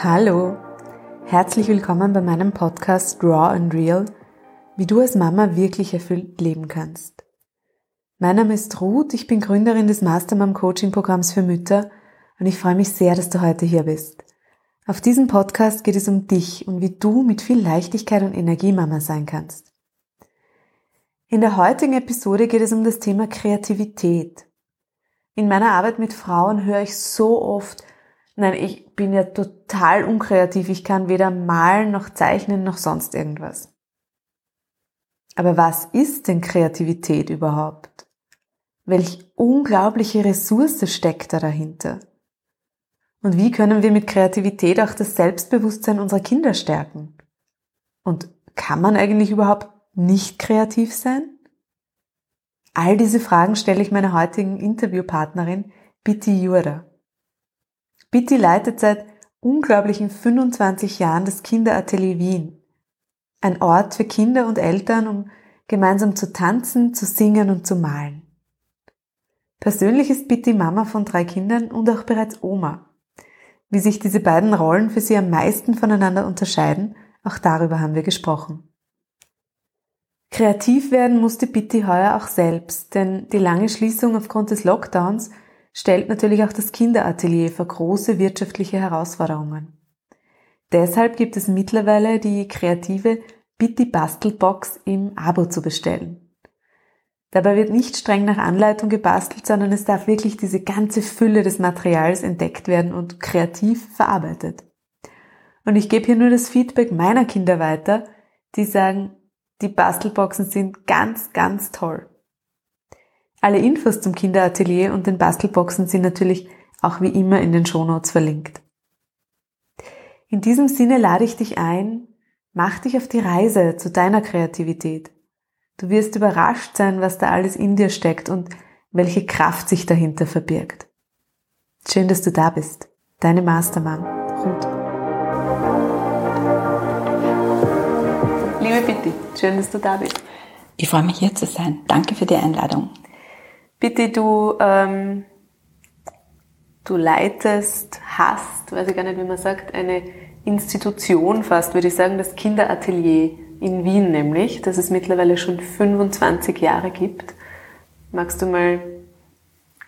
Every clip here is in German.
Hallo, herzlich willkommen bei meinem Podcast Raw and Real, wie du als Mama wirklich erfüllt leben kannst. Mein Name ist Ruth, ich bin Gründerin des Mastermom Coaching Programms für Mütter und ich freue mich sehr, dass du heute hier bist. Auf diesem Podcast geht es um dich und wie du mit viel Leichtigkeit und Energie Mama sein kannst. In der heutigen Episode geht es um das Thema Kreativität. In meiner Arbeit mit Frauen höre ich so oft, nein, ich bin ja total unkreativ, ich kann weder malen noch zeichnen noch sonst irgendwas. Aber was ist denn Kreativität überhaupt? Welch unglaubliche Ressource steckt da dahinter? Und wie können wir mit Kreativität auch das Selbstbewusstsein unserer Kinder stärken? Und kann man eigentlich überhaupt nicht kreativ sein? All diese Fragen stelle ich meiner heutigen Interviewpartnerin Bitti Jura. Bitti leitet seit unglaublichen 25 Jahren das Kinderatelier Wien. Ein Ort für Kinder und Eltern, um gemeinsam zu tanzen, zu singen und zu malen. Persönlich ist Bitti Mama von drei Kindern und auch bereits Oma. Wie sich diese beiden Rollen für sie am meisten voneinander unterscheiden, auch darüber haben wir gesprochen. Kreativ werden musste Bitti heuer auch selbst, denn die lange Schließung aufgrund des Lockdowns stellt natürlich auch das Kinderatelier vor große wirtschaftliche Herausforderungen. Deshalb gibt es mittlerweile die kreative Bitti Bastelbox im Abo zu bestellen. Dabei wird nicht streng nach Anleitung gebastelt, sondern es darf wirklich diese ganze Fülle des Materials entdeckt werden und kreativ verarbeitet. Und ich gebe hier nur das Feedback meiner Kinder weiter, die sagen, die Bastelboxen sind ganz, ganz toll. Alle Infos zum Kinderatelier und den Bastelboxen sind natürlich auch wie immer in den Shownotes verlinkt. In diesem Sinne lade ich dich ein, mach dich auf die Reise zu deiner Kreativität. Du wirst überrascht sein, was da alles in dir steckt und welche Kraft sich dahinter verbirgt. Schön, dass du da bist. Deine Mastermann, Ruth. Liebe Bitte, schön, dass du da bist. Ich freue mich hier zu sein. Danke für die Einladung. Bitte, du, ähm, du leitest, hast, weiß ich gar nicht, wie man sagt, eine Institution fast, würde ich sagen, das Kinderatelier in Wien nämlich, das es mittlerweile schon 25 Jahre gibt. Magst du mal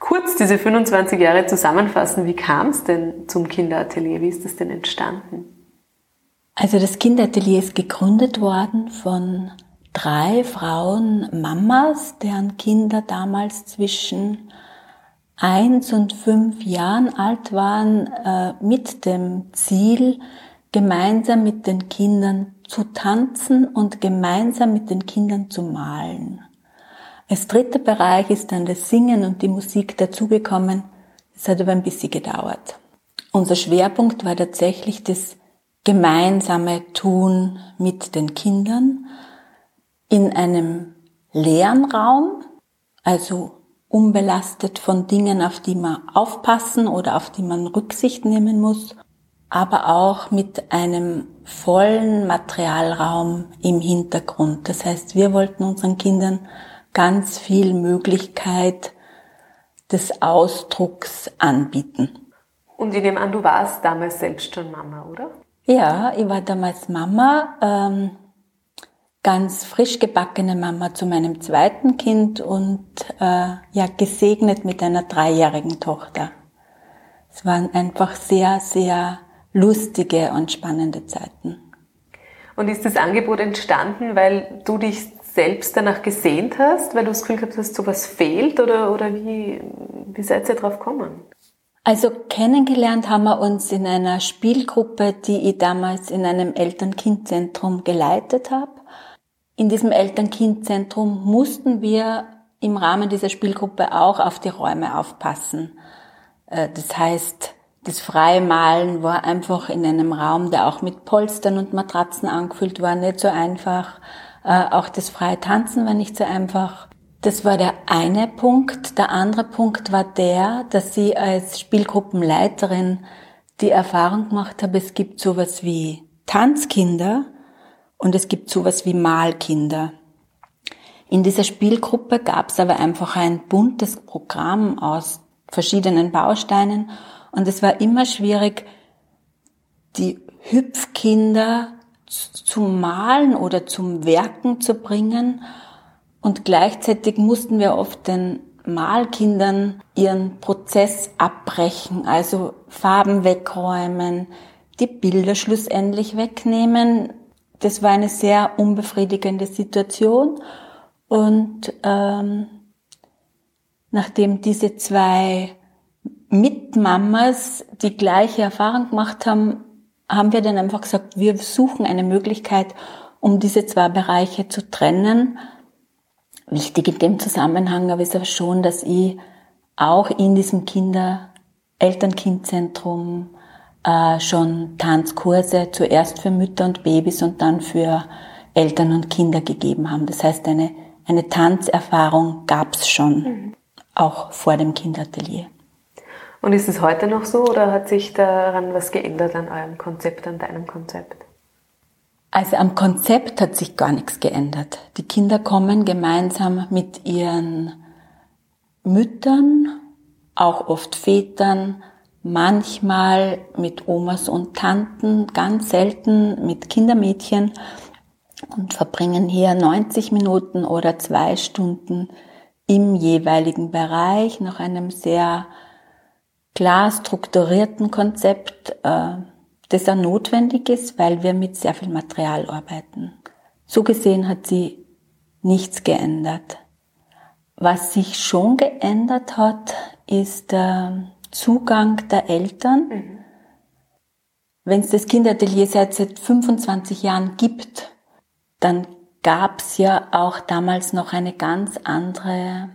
kurz diese 25 Jahre zusammenfassen? Wie kam es denn zum Kinderatelier? Wie ist das denn entstanden? Also das Kinderatelier ist gegründet worden von drei Frauen, Mamas, deren Kinder damals zwischen eins und fünf Jahren alt waren, äh, mit dem Ziel, gemeinsam mit den Kindern zu tanzen und gemeinsam mit den Kindern zu malen. Als dritter Bereich ist dann das Singen und die Musik dazugekommen. Es hat aber ein bisschen gedauert. Unser Schwerpunkt war tatsächlich das gemeinsame Tun mit den Kindern in einem leeren Raum, also unbelastet von Dingen, auf die man aufpassen oder auf die man Rücksicht nehmen muss, aber auch mit einem vollen Materialraum im Hintergrund. Das heißt, wir wollten unseren Kindern ganz viel Möglichkeit des Ausdrucks anbieten. Und ich nehme an, du warst damals selbst schon Mama, oder? Ja, ich war damals Mama, ähm, ganz frisch gebackene Mama zu meinem zweiten Kind und äh, ja gesegnet mit einer dreijährigen Tochter. Es waren einfach sehr, sehr lustige und spannende Zeiten. Und ist das Angebot entstanden, weil du dich selbst danach gesehnt hast, weil du das Gefühl gehabt hast, sowas fehlt oder, oder wie, wie seid ihr drauf gekommen? Also kennengelernt haben wir uns in einer Spielgruppe, die ich damals in einem Eltern-Kind-Zentrum geleitet habe. In diesem Eltern-Kind-Zentrum mussten wir im Rahmen dieser Spielgruppe auch auf die Räume aufpassen. Äh, das heißt, das freie Malen war einfach in einem Raum, der auch mit Polstern und Matratzen angefüllt war, nicht so einfach. Äh, auch das freie Tanzen war nicht so einfach. Das war der eine Punkt. Der andere Punkt war der, dass sie als Spielgruppenleiterin die Erfahrung gemacht habe, es gibt sowas wie Tanzkinder und es gibt sowas wie Malkinder. In dieser Spielgruppe gab es aber einfach ein buntes Programm aus verschiedenen Bausteinen und es war immer schwierig, die Hüpfkinder zum Malen oder zum Werken zu bringen. Und gleichzeitig mussten wir oft den Malkindern ihren Prozess abbrechen, also Farben wegräumen, die Bilder schlussendlich wegnehmen. Das war eine sehr unbefriedigende Situation. Und ähm, nachdem diese zwei Mitmamas die gleiche Erfahrung gemacht haben, haben wir dann einfach gesagt, wir suchen eine Möglichkeit, um diese zwei Bereiche zu trennen. Wichtig in dem Zusammenhang aber ist aber schon, dass ich auch in diesem Kinder Eltern-Kind-Zentrum äh, schon Tanzkurse zuerst für Mütter und Babys und dann für Eltern und Kinder gegeben haben. Das heißt, eine, eine Tanzerfahrung gab es schon, mhm. auch vor dem Kinderatelier. Und ist es heute noch so oder hat sich daran was geändert an eurem Konzept, an deinem Konzept? Also am Konzept hat sich gar nichts geändert. Die Kinder kommen gemeinsam mit ihren Müttern, auch oft Vätern, manchmal mit Omas und Tanten, ganz selten mit Kindermädchen und verbringen hier 90 Minuten oder zwei Stunden im jeweiligen Bereich nach einem sehr klar strukturierten Konzept, äh, das auch notwendig ist, weil wir mit sehr viel Material arbeiten. So gesehen hat sie nichts geändert. Was sich schon geändert hat, ist der Zugang der Eltern. Mhm. Wenn es das Kinderatelier seit, seit 25 Jahren gibt, dann gab es ja auch damals noch eine ganz andere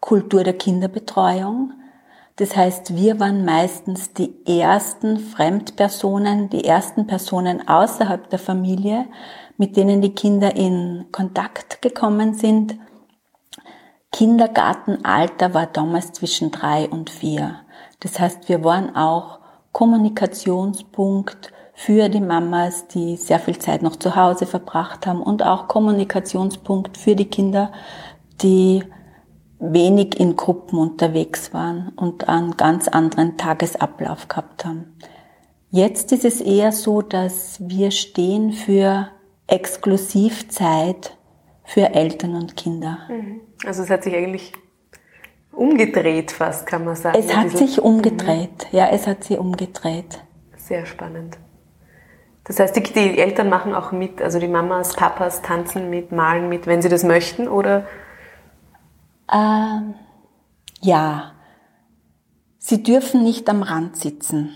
Kultur der Kinderbetreuung. Das heißt, wir waren meistens die ersten Fremdpersonen, die ersten Personen außerhalb der Familie, mit denen die Kinder in Kontakt gekommen sind. Kindergartenalter war damals zwischen drei und vier. Das heißt, wir waren auch Kommunikationspunkt für die Mamas, die sehr viel Zeit noch zu Hause verbracht haben und auch Kommunikationspunkt für die Kinder, die wenig in Gruppen unterwegs waren und einen ganz anderen Tagesablauf gehabt haben. Jetzt ist es eher so, dass wir stehen für Exklusivzeit für Eltern und Kinder. Mhm. Also es hat sich eigentlich umgedreht fast, kann man sagen. Es hat sich umgedreht, mhm. ja, es hat sich umgedreht. Sehr spannend. Das heißt, die, die, Eltern machen auch mit, also die Mamas, Papas tanzen mit, malen mit, wenn sie das möchten, oder ähm, ja, sie dürfen nicht am Rand sitzen.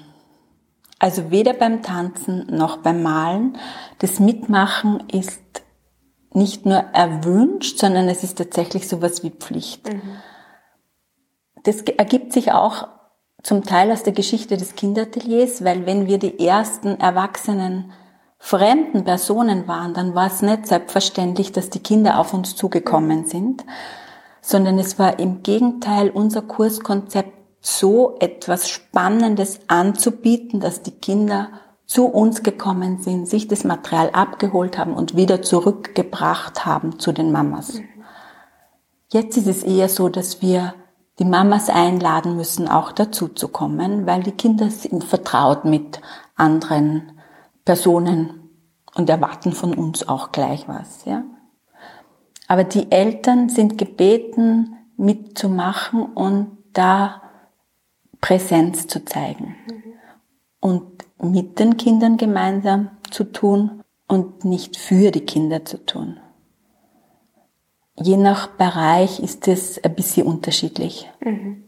Also weder beim Tanzen noch beim Malen. Das Mitmachen ist nicht nur erwünscht, sondern es ist tatsächlich sowas wie Pflicht. Mhm. Das ergibt sich auch zum Teil aus der Geschichte des Kinderateliers, weil wenn wir die ersten erwachsenen fremden Personen waren, dann war es nicht selbstverständlich, dass die Kinder auf uns zugekommen sind, sondern es war im Gegenteil unser Kurskonzept so etwas Spannendes anzubieten, dass die Kinder zu uns gekommen sind, sich das Material abgeholt haben und wieder zurückgebracht haben zu den Mamas. Jetzt ist es eher so, dass wir die Mamas einladen müssen, auch dazu zu kommen, weil die Kinder sind vertraut mit anderen Personen und erwarten von uns auch gleich was, ja. Aber die Eltern sind gebeten, mitzumachen und da Präsenz zu zeigen. Und mit den Kindern gemeinsam zu tun und nicht für die Kinder zu tun. Je nach Bereich ist es ein bisschen unterschiedlich. Mhm.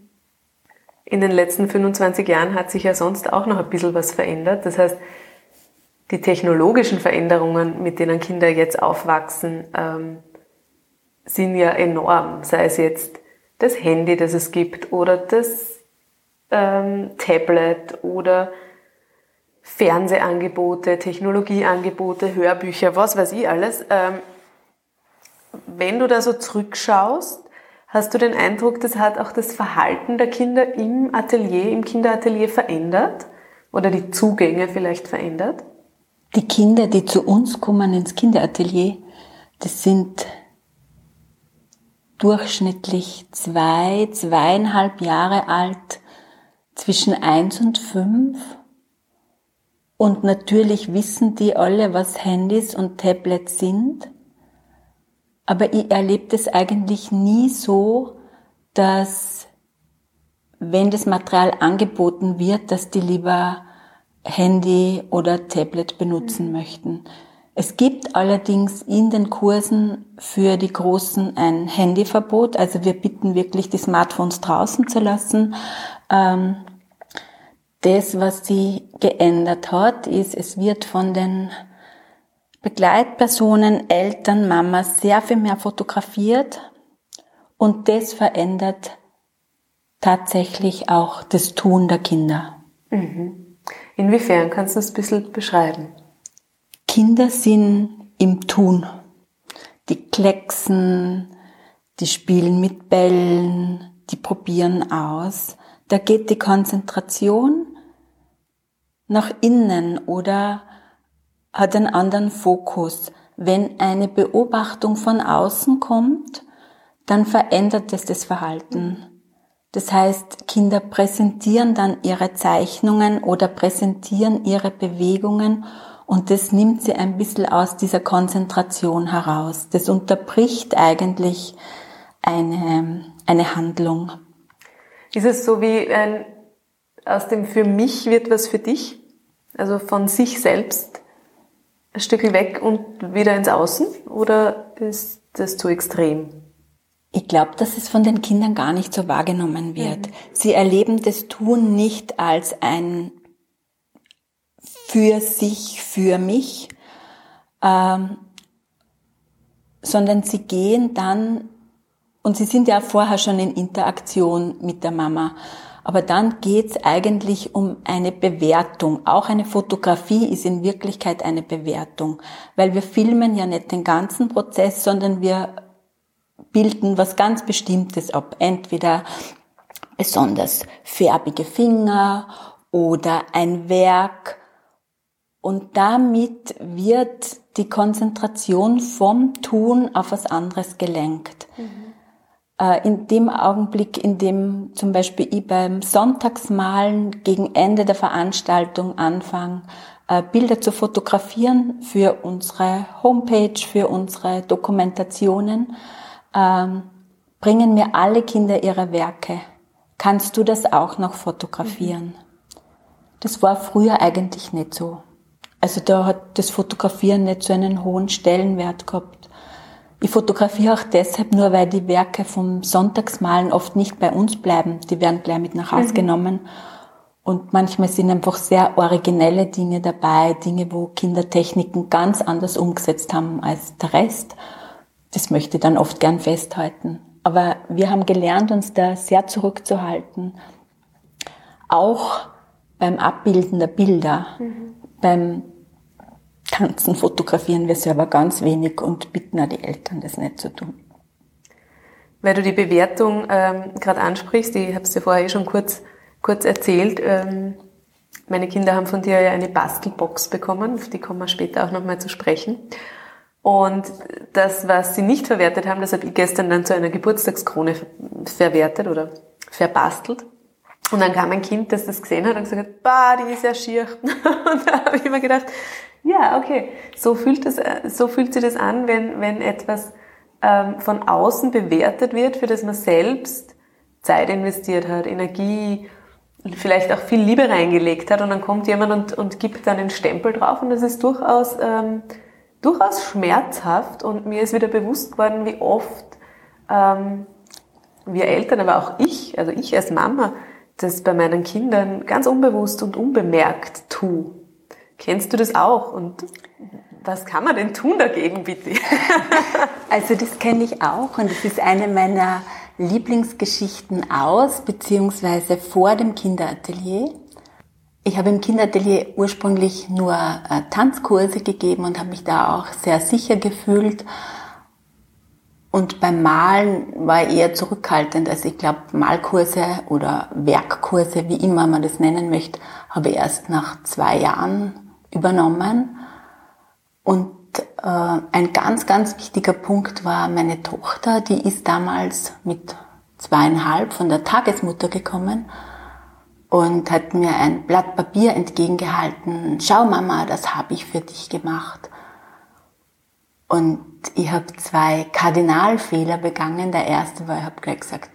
In den letzten 25 Jahren hat sich ja sonst auch noch ein bisschen was verändert. Das heißt, die technologischen Veränderungen, mit denen Kinder jetzt aufwachsen, ähm, sind ja enorm, sei es jetzt das Handy, das es gibt, oder das ähm, Tablet oder Fernsehangebote, Technologieangebote, Hörbücher, was weiß ich alles. Ähm, wenn du da so zurückschaust, hast du den Eindruck, das hat auch das Verhalten der Kinder im Atelier, im Kinderatelier verändert? Oder die Zugänge vielleicht verändert? Die Kinder, die zu uns kommen ins Kinderatelier, das sind durchschnittlich zwei, zweieinhalb Jahre alt, zwischen eins und fünf. Und natürlich wissen die alle, was Handys und Tablets sind. Aber ich erlebe das eigentlich nie so, dass wenn das Material angeboten wird, dass die lieber Handy oder Tablet benutzen mhm. möchten. Es gibt allerdings in den Kursen für die Großen ein Handyverbot. Also wir bitten wirklich, die Smartphones draußen zu lassen. Ähm, das, was sie geändert hat, ist, es wird von den Begleitpersonen, Eltern, Mamas sehr viel mehr fotografiert und das verändert tatsächlich auch das Tun der Kinder. Mhm. Inwiefern kannst du das ein bisschen beschreiben? Kinder sind im Tun. Die klecksen, die spielen mit Bällen, die probieren aus. Da geht die Konzentration nach innen oder hat einen anderen Fokus. Wenn eine Beobachtung von außen kommt, dann verändert es das Verhalten. Das heißt, Kinder präsentieren dann ihre Zeichnungen oder präsentieren ihre Bewegungen und das nimmt sie ein bisschen aus dieser Konzentration heraus. Das unterbricht eigentlich eine, eine Handlung. Ist es so wie ein, aus dem für mich wird was für dich? Also von sich selbst ein Stück weg und wieder ins Außen? Oder ist das zu extrem? Ich glaube, dass es von den Kindern gar nicht so wahrgenommen wird. Mhm. Sie erleben das Tun nicht als ein für sich, für mich, ähm, sondern sie gehen dann, und sie sind ja vorher schon in Interaktion mit der Mama, aber dann geht's eigentlich um eine Bewertung. Auch eine Fotografie ist in Wirklichkeit eine Bewertung, weil wir filmen ja nicht den ganzen Prozess, sondern wir bilden was ganz Bestimmtes ab. Entweder besonders färbige Finger oder ein Werk und damit wird die Konzentration vom Tun auf was anderes gelenkt. Mhm. Äh, in dem Augenblick, in dem zum Beispiel ich beim Sonntagsmalen gegen Ende der Veranstaltung anfange, äh, Bilder zu fotografieren für unsere Homepage, für unsere Dokumentationen, ähm, bringen mir alle Kinder ihre Werke. Kannst du das auch noch fotografieren? Mhm. Das war früher eigentlich nicht so. Also da hat das Fotografieren nicht so einen hohen Stellenwert gehabt. Ich fotografiere auch deshalb nur, weil die Werke vom Sonntagsmalen oft nicht bei uns bleiben. Die werden gleich mit nach Hause mhm. genommen. Und manchmal sind einfach sehr originelle Dinge dabei, Dinge, wo Kindertechniken ganz anders umgesetzt haben als der Rest. Das möchte ich dann oft gern festhalten. Aber wir haben gelernt, uns da sehr zurückzuhalten. Auch beim Abbilden der Bilder, mhm. beim Tanzen fotografieren wir selber ganz wenig und bitten auch die Eltern, das nicht zu tun. Weil du die Bewertung ähm, gerade ansprichst, ich habe es dir vorher eh schon kurz, kurz erzählt, ähm, meine Kinder haben von dir ja eine Bastelbox bekommen, auf die kommen wir später auch nochmal zu sprechen. Und das, was sie nicht verwertet haben, das habe ich gestern dann zu einer Geburtstagskrone verwertet oder verbastelt. Und dann kam ein Kind, das das gesehen hat und gesagt hat, bah, die ist ja schier. Und da habe ich mir gedacht, ja, okay. So fühlt, es, so fühlt sich das an, wenn, wenn etwas ähm, von außen bewertet wird, für das man selbst Zeit investiert hat, Energie, vielleicht auch viel Liebe reingelegt hat und dann kommt jemand und, und gibt dann einen Stempel drauf und das ist durchaus, ähm, durchaus schmerzhaft und mir ist wieder bewusst geworden, wie oft ähm, wir Eltern, aber auch ich, also ich als Mama, das bei meinen Kindern ganz unbewusst und unbemerkt tue. Kennst du das auch? Und was kann man denn tun dagegen, bitte? also das kenne ich auch und es ist eine meiner Lieblingsgeschichten aus, beziehungsweise vor dem Kinderatelier. Ich habe im Kinderatelier ursprünglich nur äh, Tanzkurse gegeben und habe mich da auch sehr sicher gefühlt. Und beim Malen war ich eher zurückhaltend. Also ich glaube, Malkurse oder Werkkurse, wie immer man das nennen möchte, habe ich erst nach zwei Jahren übernommen. Und äh, ein ganz, ganz wichtiger Punkt war meine Tochter, die ist damals mit zweieinhalb von der Tagesmutter gekommen. und hat mir ein Blatt Papier entgegengehalten. Schau Mama, das habe ich für dich gemacht. Und ich habe zwei Kardinalfehler begangen. Der erste war, ich habe gleich gesagt,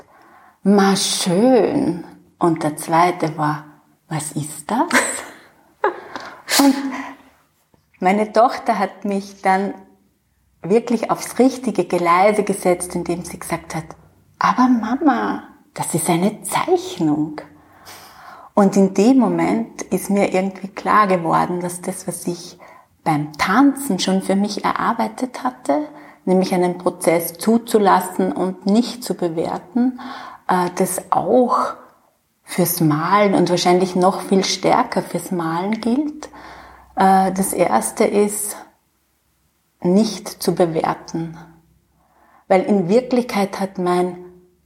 ma schön. Und der zweite war, was ist das? Und meine Tochter hat mich dann wirklich aufs richtige Geleise gesetzt, indem sie gesagt hat, aber Mama, das ist eine Zeichnung. Und in dem Moment ist mir irgendwie klar geworden, dass das, was ich beim Tanzen schon für mich erarbeitet hatte, nämlich einen Prozess zuzulassen und nicht zu bewerten, äh, das auch fürs Malen und wahrscheinlich noch viel stärker fürs Malen gilt. Äh, das erste ist, nicht zu bewerten. Weil in Wirklichkeit hat mein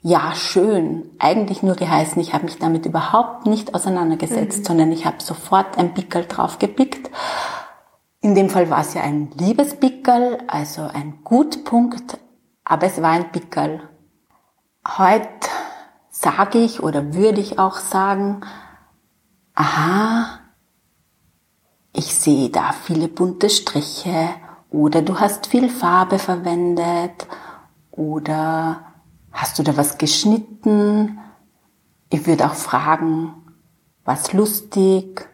Ja schön eigentlich nur geheißen, ich habe mich damit überhaupt nicht auseinandergesetzt, mhm. sondern ich habe sofort ein Pickel draufgepickt. In dem Fall war es ja ein Liebespickel, also ein Gutpunkt, aber es war ein Pickel. Heute sage ich oder würde ich auch sagen, aha, ich sehe da viele bunte Striche oder du hast viel Farbe verwendet oder hast du da was geschnitten? Ich würde auch fragen, was lustig?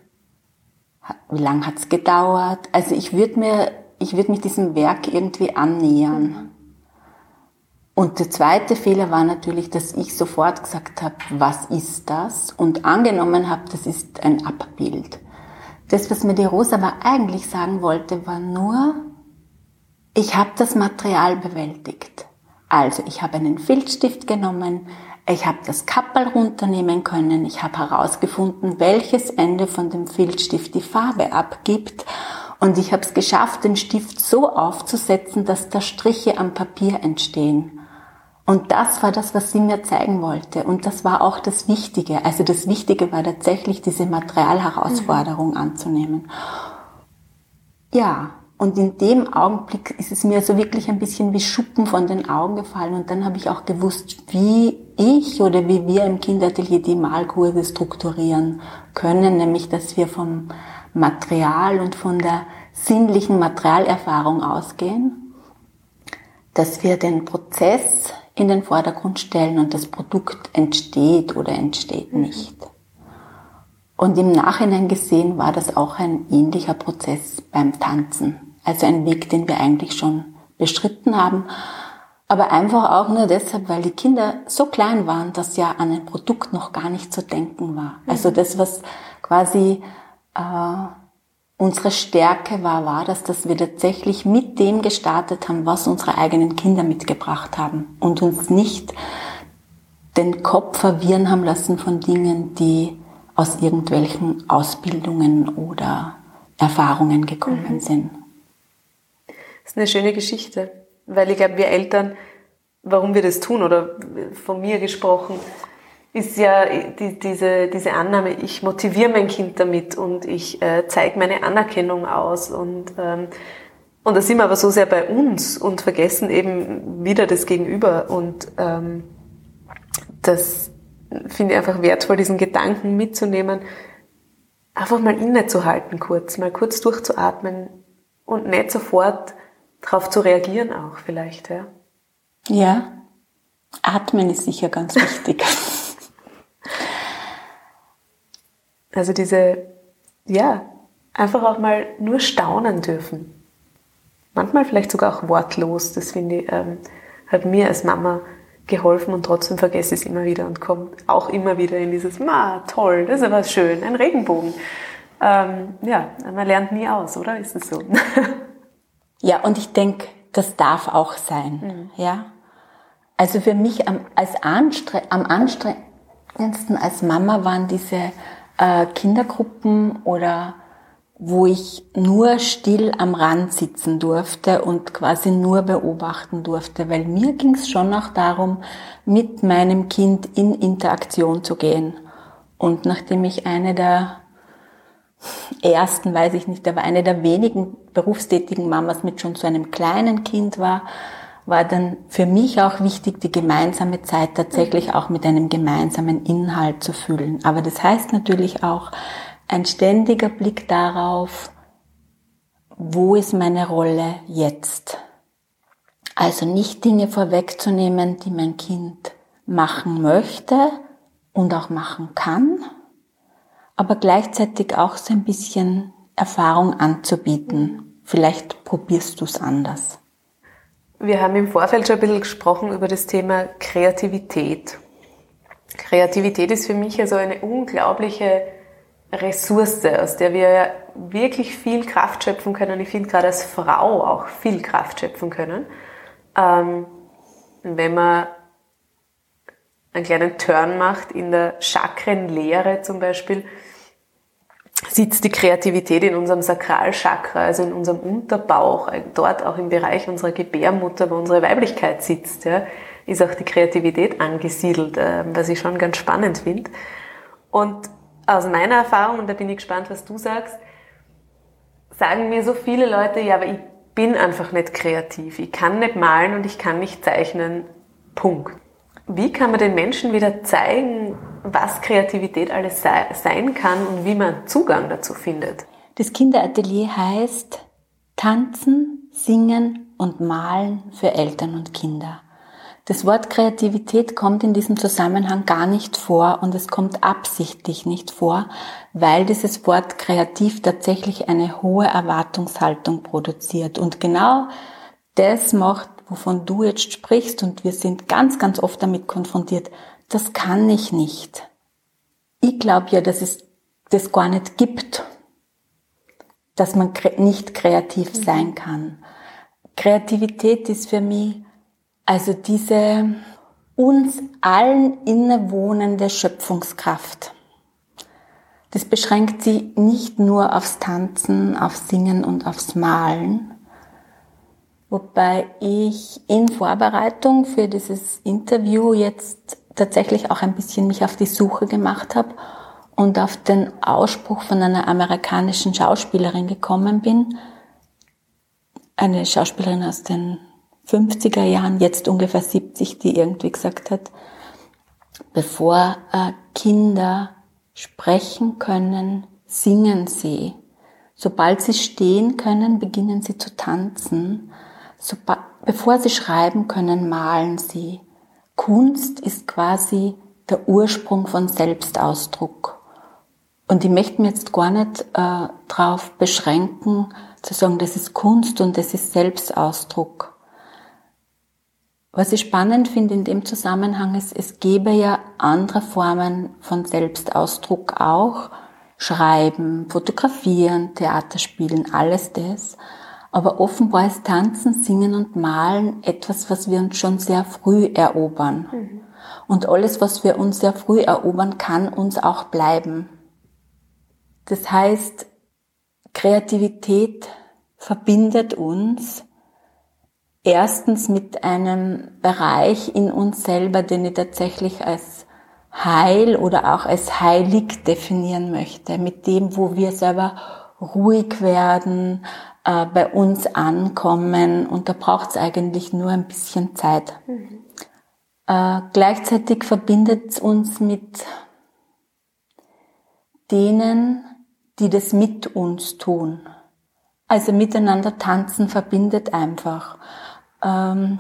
Wie lang hat's gedauert? Also ich würde mir, ich würde mich diesem Werk irgendwie annähern. Und der zweite Fehler war natürlich, dass ich sofort gesagt habe, was ist das? Und angenommen habe, das ist ein Abbild. Das, was mir die Rosa aber eigentlich sagen wollte, war nur, ich habe das Material bewältigt. Also ich habe einen Filzstift genommen, ich habe das Kappel runternehmen können, ich habe herausgefunden, welches Ende von dem Filzstift die Farbe abgibt und ich habe es geschafft, den Stift so aufzusetzen, dass da Striche am Papier entstehen. Und das war das, was sie mir zeigen wollte. Und das war auch das Wichtige. Also das Wichtige war tatsächlich, diese Materialherausforderung mhm. anzunehmen. Ja, und in dem Augenblick ist es mir so wirklich ein bisschen wie Schuppen von den Augen gefallen. Und dann habe ich auch gewusst, wie ich oder wie wir im Kinderatelier die Malkurse strukturieren können. Nämlich, dass wir vom Material und von der sinnlichen Materialerfahrung ausgehen. Dass wir den Prozess in den Vordergrund stellen und das Produkt entsteht oder entsteht mhm. nicht. Und im Nachhinein gesehen war das auch ein ähnlicher Prozess beim Tanzen. Also ein Weg, den wir eigentlich schon beschritten haben. Aber einfach auch nur deshalb, weil die Kinder so klein waren, dass ja an ein Produkt noch gar nicht zu denken war. Also mhm. das, was quasi äh, unsere Stärke war, war das, dass wir tatsächlich mit dem gestartet haben, was unsere eigenen Kinder mitgebracht haben und uns nicht den Kopf verwirren haben lassen von Dingen, die aus irgendwelchen Ausbildungen oder Erfahrungen gekommen mhm. sind. Ist eine schöne Geschichte, weil ich glaube, wir Eltern, warum wir das tun oder von mir gesprochen, ist ja die, diese, diese Annahme, ich motiviere mein Kind damit und ich äh, zeige meine Anerkennung aus und, ähm, und da sind wir aber so sehr bei uns und vergessen eben wieder das Gegenüber und ähm, das finde ich einfach wertvoll, diesen Gedanken mitzunehmen, einfach mal innezuhalten kurz, mal kurz durchzuatmen und nicht sofort darauf zu reagieren auch vielleicht, ja. Ja, atmen ist sicher ganz wichtig. Also diese, ja, einfach auch mal nur staunen dürfen. Manchmal vielleicht sogar auch wortlos. Das finde ich, ähm, hat mir als Mama geholfen und trotzdem vergesse ich es immer wieder und komme auch immer wieder in dieses, ma, toll, das ist aber schön, ein Regenbogen. Ähm, ja, man lernt nie aus, oder? Ist es so? ja, und ich denke, das darf auch sein, mhm. ja. Also für mich am, als Anstre am anstrengendsten als Mama waren diese äh, Kindergruppen oder wo ich nur still am Rand sitzen durfte und quasi nur beobachten durfte, weil mir ging es schon auch darum, mit meinem Kind in Interaktion zu gehen. Und nachdem ich eine der ersten, weiß ich nicht, aber eine der wenigen berufstätigen Mamas mit schon so einem kleinen Kind war, war dann für mich auch wichtig, die gemeinsame Zeit tatsächlich auch mit einem gemeinsamen Inhalt zu füllen. Aber das heißt natürlich auch ein ständiger Blick darauf, wo ist meine Rolle jetzt? Also nicht Dinge vorwegzunehmen, die mein Kind machen möchte und auch machen kann, aber gleichzeitig auch so ein bisschen Erfahrung anzubieten. Vielleicht probierst du es anders. Wir haben im Vorfeld schon ein bisschen gesprochen über das Thema Kreativität. Kreativität ist für mich also eine unglaubliche Ressource, aus der wir wirklich viel Kraft schöpfen können. Ich finde gerade als Frau auch viel Kraft schöpfen können. Ähm, wenn man einen kleinen Turn macht in der Chakrenlehre zum Beispiel, sitzt die Kreativität in unserem Sakralchakra, also in unserem Unterbauch, dort auch im Bereich unserer Gebärmutter, wo unsere Weiblichkeit sitzt, ja, ist auch die Kreativität angesiedelt, äh, was ich schon ganz spannend finde. Und aus meiner Erfahrung, und da bin ich gespannt, was du sagst, sagen mir so viele Leute, ja, aber ich bin einfach nicht kreativ. Ich kann nicht malen und ich kann nicht zeichnen. Punkt. Wie kann man den Menschen wieder zeigen, was Kreativität alles sei, sein kann und wie man Zugang dazu findet? Das Kinderatelier heißt Tanzen, Singen und Malen für Eltern und Kinder. Das Wort Kreativität kommt in diesem Zusammenhang gar nicht vor und es kommt absichtlich nicht vor, weil dieses Wort kreativ tatsächlich eine hohe Erwartungshaltung produziert. Und genau das macht wovon du jetzt sprichst, und wir sind ganz, ganz oft damit konfrontiert, das kann ich nicht. Ich glaube ja, dass es das gar nicht gibt, dass man nicht kreativ mhm. sein kann. Kreativität ist für mich also diese uns allen innewohnende Schöpfungskraft. Das beschränkt sie nicht nur aufs Tanzen, aufs Singen und aufs Malen, Wobei ich in Vorbereitung für dieses Interview jetzt tatsächlich auch ein bisschen mich auf die Suche gemacht habe und auf den Ausspruch von einer amerikanischen Schauspielerin gekommen bin. Eine Schauspielerin aus den 50er Jahren, jetzt ungefähr 70, die irgendwie gesagt hat, bevor äh, Kinder sprechen können, singen sie. Sobald sie stehen können, beginnen sie zu tanzen. So, bevor sie schreiben können, malen sie. Kunst ist quasi der Ursprung von Selbstausdruck. Und ich möchte mich jetzt gar nicht äh, darauf beschränken, zu sagen, das ist Kunst und das ist Selbstausdruck. Was ich spannend finde in dem Zusammenhang ist, es gäbe ja andere Formen von Selbstausdruck auch. Schreiben, fotografieren, Theater spielen, alles das. Aber offenbar ist Tanzen, Singen und Malen etwas, was wir uns schon sehr früh erobern. Mhm. Und alles, was wir uns sehr früh erobern, kann uns auch bleiben. Das heißt, Kreativität verbindet uns erstens mit einem Bereich in uns selber, den ich tatsächlich als heil oder auch als heilig definieren möchte, mit dem, wo wir selber ruhig werden, äh, bei uns ankommen und da braucht es eigentlich nur ein bisschen Zeit. Mhm. Äh, gleichzeitig verbindet es uns mit denen, die das mit uns tun. Also miteinander tanzen verbindet einfach. Ähm,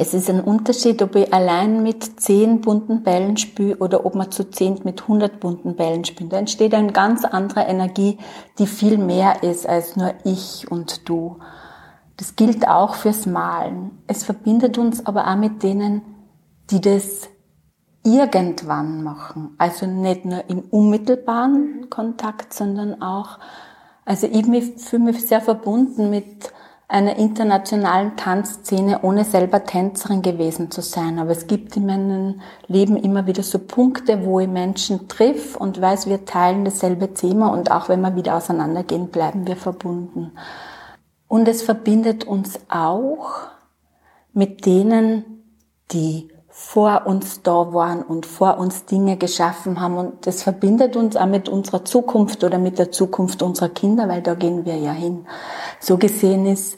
es ist ein Unterschied, ob ich allein mit zehn bunten Bällen spiele oder ob man zu zehn mit hundert bunten Bällen spielt. Da entsteht eine ganz andere Energie, die viel mehr ist als nur ich und du. Das gilt auch fürs Malen. Es verbindet uns aber auch mit denen, die das irgendwann machen. Also nicht nur im unmittelbaren Kontakt, sondern auch, also ich fühle mich sehr verbunden mit einer internationalen Tanzszene, ohne selber Tänzerin gewesen zu sein. Aber es gibt in meinem Leben immer wieder so Punkte, wo ich Menschen triff und weiß, wir teilen dasselbe Thema und auch wenn wir wieder auseinandergehen, bleiben wir verbunden. Und es verbindet uns auch mit denen, die vor uns da waren und vor uns Dinge geschaffen haben. Und das verbindet uns auch mit unserer Zukunft oder mit der Zukunft unserer Kinder, weil da gehen wir ja hin. So gesehen ist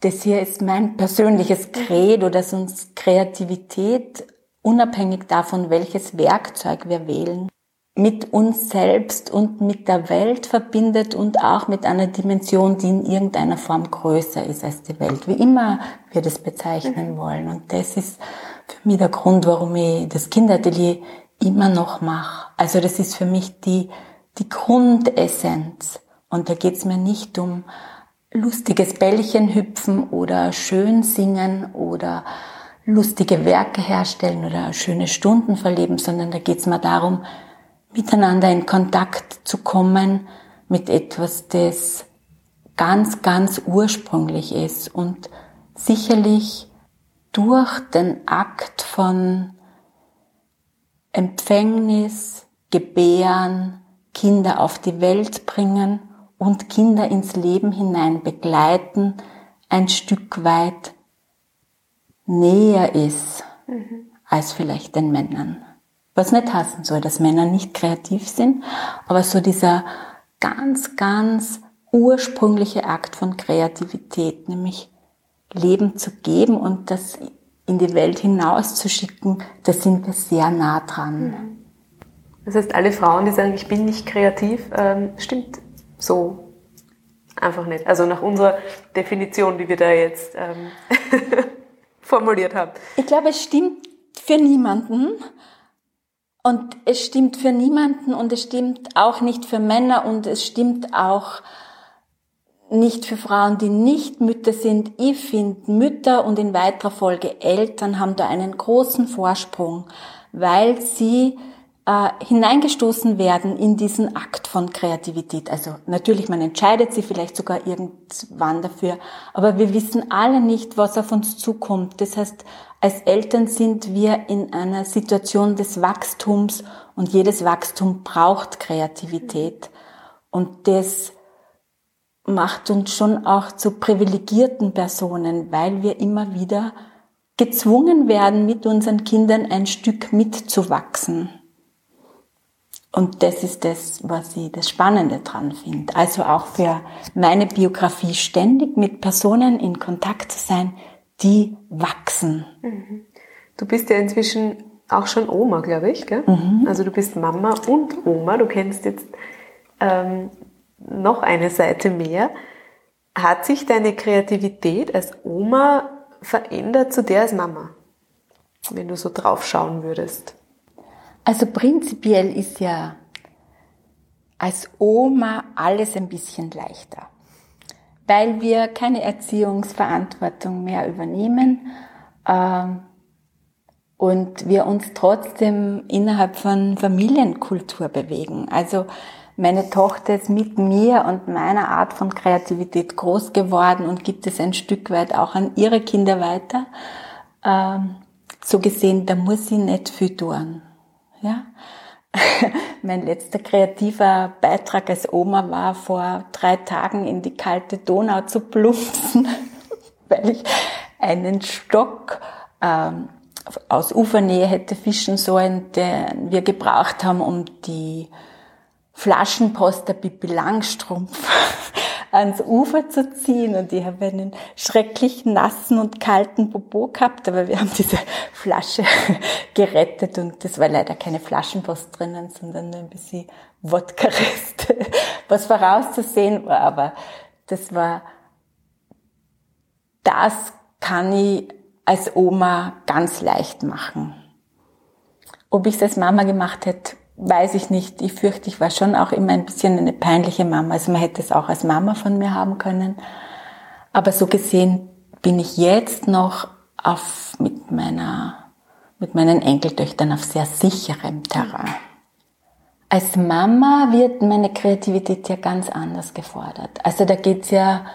das hier ist mein persönliches Credo, dass uns Kreativität unabhängig davon, welches Werkzeug wir wählen, mit uns selbst und mit der Welt verbindet und auch mit einer Dimension, die in irgendeiner Form größer ist als die Welt, wie immer wir das bezeichnen wollen. Und das ist für mich der Grund, warum ich das Kinderatelier immer noch mache. Also das ist für mich die, die Grundessenz. Und da geht es mir nicht um lustiges Bällchen hüpfen oder schön singen oder lustige Werke herstellen oder schöne Stunden verleben, sondern da geht es mir darum, miteinander in Kontakt zu kommen mit etwas, das ganz, ganz ursprünglich ist und sicherlich durch den Akt von Empfängnis, Gebären, Kinder auf die Welt bringen und Kinder ins Leben hinein begleiten, ein Stück weit näher ist mhm. als vielleicht den Männern. Was nicht heißen soll, dass Männer nicht kreativ sind, aber so dieser ganz, ganz ursprüngliche Akt von Kreativität, nämlich Leben zu geben und das in die Welt hinauszuschicken, da sind wir sehr nah dran. Mhm. Das heißt, alle Frauen, die sagen, ich bin nicht kreativ, ähm, stimmt so einfach nicht. Also nach unserer Definition, die wir da jetzt ähm, formuliert haben. Ich glaube, es stimmt für niemanden. Und es stimmt für niemanden und es stimmt auch nicht für Männer und es stimmt auch nicht für Frauen, die nicht Mütter sind. Ich finde, Mütter und in weiterer Folge Eltern haben da einen großen Vorsprung, weil sie äh, hineingestoßen werden in diesen Akt von Kreativität. Also natürlich, man entscheidet sich vielleicht sogar irgendwann dafür, aber wir wissen alle nicht, was auf uns zukommt. Das heißt, als Eltern sind wir in einer Situation des Wachstums und jedes Wachstum braucht Kreativität. Und das macht uns schon auch zu privilegierten Personen, weil wir immer wieder gezwungen werden, mit unseren Kindern ein Stück mitzuwachsen. Und das ist das, was ich das Spannende dran finde. Also auch für meine Biografie ständig mit Personen in Kontakt zu sein, die wachsen. Mhm. Du bist ja inzwischen auch schon Oma, glaube ich. Gell? Mhm. Also du bist Mama und Oma. Du kennst jetzt ähm, noch eine Seite mehr. Hat sich deine Kreativität als Oma verändert zu der als Mama? Wenn du so drauf schauen würdest. Also prinzipiell ist ja als Oma alles ein bisschen leichter, weil wir keine Erziehungsverantwortung mehr übernehmen äh, und wir uns trotzdem innerhalb von Familienkultur bewegen. Also meine Tochter ist mit mir und meiner Art von Kreativität groß geworden und gibt es ein Stück weit auch an ihre Kinder weiter. Ähm, so gesehen, da muss sie nicht viel tun. Ja? mein letzter kreativer Beitrag als Oma war vor drei Tagen in die kalte Donau zu plumpsen, weil ich einen Stock ähm, aus Ufernähe hätte fischen sollen, den wir gebraucht haben, um die Flaschenpost der Pippi Langstrumpf ans Ufer zu ziehen. Und ich habe einen schrecklich nassen und kalten Popo gehabt, aber wir haben diese Flasche gerettet. Und das war leider keine Flaschenpost drinnen, sondern nur ein bisschen Wodka-Reste, was vorauszusehen war, aber das war, das kann ich als Oma ganz leicht machen. Ob ich es als Mama gemacht hätte, weiß ich nicht. Ich fürchte, ich war schon auch immer ein bisschen eine peinliche Mama. Also man hätte es auch als Mama von mir haben können. Aber so gesehen bin ich jetzt noch auf, mit meiner, mit meinen Enkeltöchtern auf sehr sicherem Terrain. Als Mama wird meine Kreativität ja ganz anders gefordert. Also da geht's ja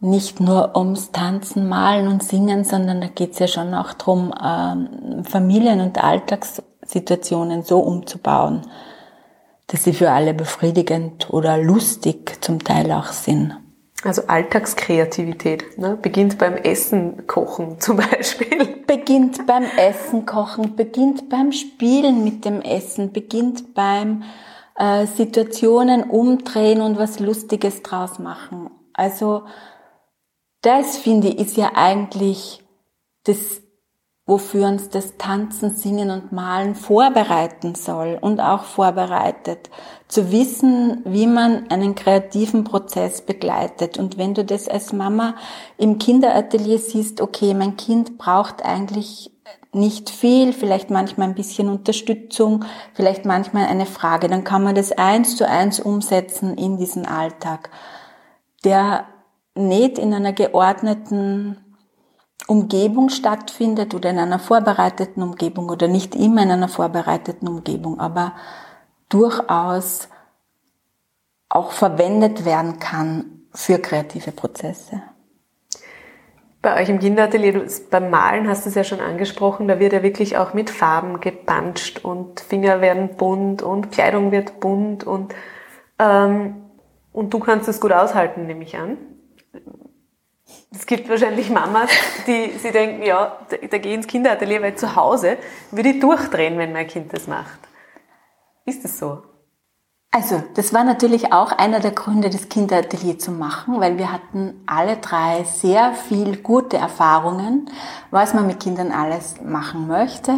nicht nur ums Tanzen, Malen und Singen, sondern da geht's ja schon auch drum, ähm, Familien- und Alltags Situationen so umzubauen, dass sie für alle befriedigend oder lustig zum Teil auch sind. Also Alltagskreativität ne? beginnt beim Essen kochen zum Beispiel. Beginnt beim Essen kochen, beginnt beim Spielen mit dem Essen, beginnt beim äh, Situationen umdrehen und was Lustiges draus machen. Also das finde ich ist ja eigentlich das wofür uns das Tanzen, Singen und Malen vorbereiten soll und auch vorbereitet. Zu wissen, wie man einen kreativen Prozess begleitet. Und wenn du das als Mama im Kinderatelier siehst, okay, mein Kind braucht eigentlich nicht viel, vielleicht manchmal ein bisschen Unterstützung, vielleicht manchmal eine Frage, dann kann man das eins zu eins umsetzen in diesen Alltag, der nicht in einer geordneten Umgebung stattfindet oder in einer vorbereiteten Umgebung oder nicht immer in einer vorbereiteten Umgebung, aber durchaus auch verwendet werden kann für kreative Prozesse. Bei euch im Kinderatelier, beim Malen hast du es ja schon angesprochen, da wird ja wirklich auch mit Farben gepanscht und Finger werden bunt und Kleidung wird bunt und, ähm, und du kannst es gut aushalten, nehme ich an. Es gibt wahrscheinlich Mamas, die sie denken, ja, da, da gehe ich ins Kinderatelier, weil zu Hause würde ich durchdrehen, wenn mein Kind das macht. Ist es so? Also, das war natürlich auch einer der Gründe, das Kinderatelier zu machen, weil wir hatten alle drei sehr viel gute Erfahrungen, was man mit Kindern alles machen möchte.